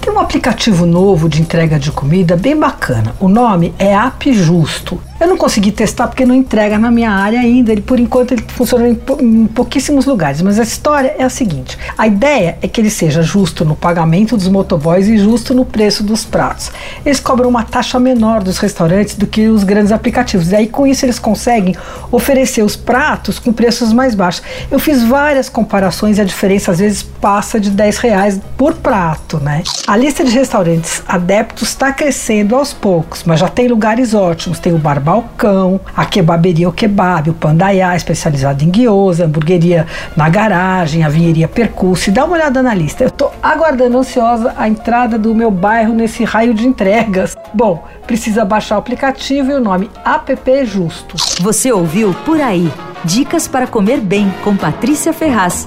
Tem um aplicativo novo de entrega de comida bem bacana. O nome é App Justo. Eu não consegui testar porque não entrega na minha área ainda. Ele, por enquanto, ele funciona em, pouquíssimos lugares. Mas a história é a seguinte: a ideia é que ele seja justo no pagamento dos motoboys e justo no preço dos pratos. Eles cobram uma taxa menor dos restaurantes do que os grandes aplicativos. E aí, com isso, eles conseguem oferecer os pratos com preços mais baixos. Eu fiz várias comparações e a diferença às vezes passa de 10 reais por prato, né? A lista de restaurantes adeptos está crescendo aos poucos, mas já tem lugares ótimos. Tem o Barba balcão, a kebaberia O Kebab, o Pandaiá, especializado em guiosa, hamburgueria na garagem, a vinheria Percurso. Dá uma olhada na lista. Eu tô aguardando ansiosa a entrada do meu bairro nesse raio de entregas. Bom, precisa baixar o aplicativo e o nome App Justo. Você ouviu Por Aí. Dicas para comer bem com Patrícia Ferraz.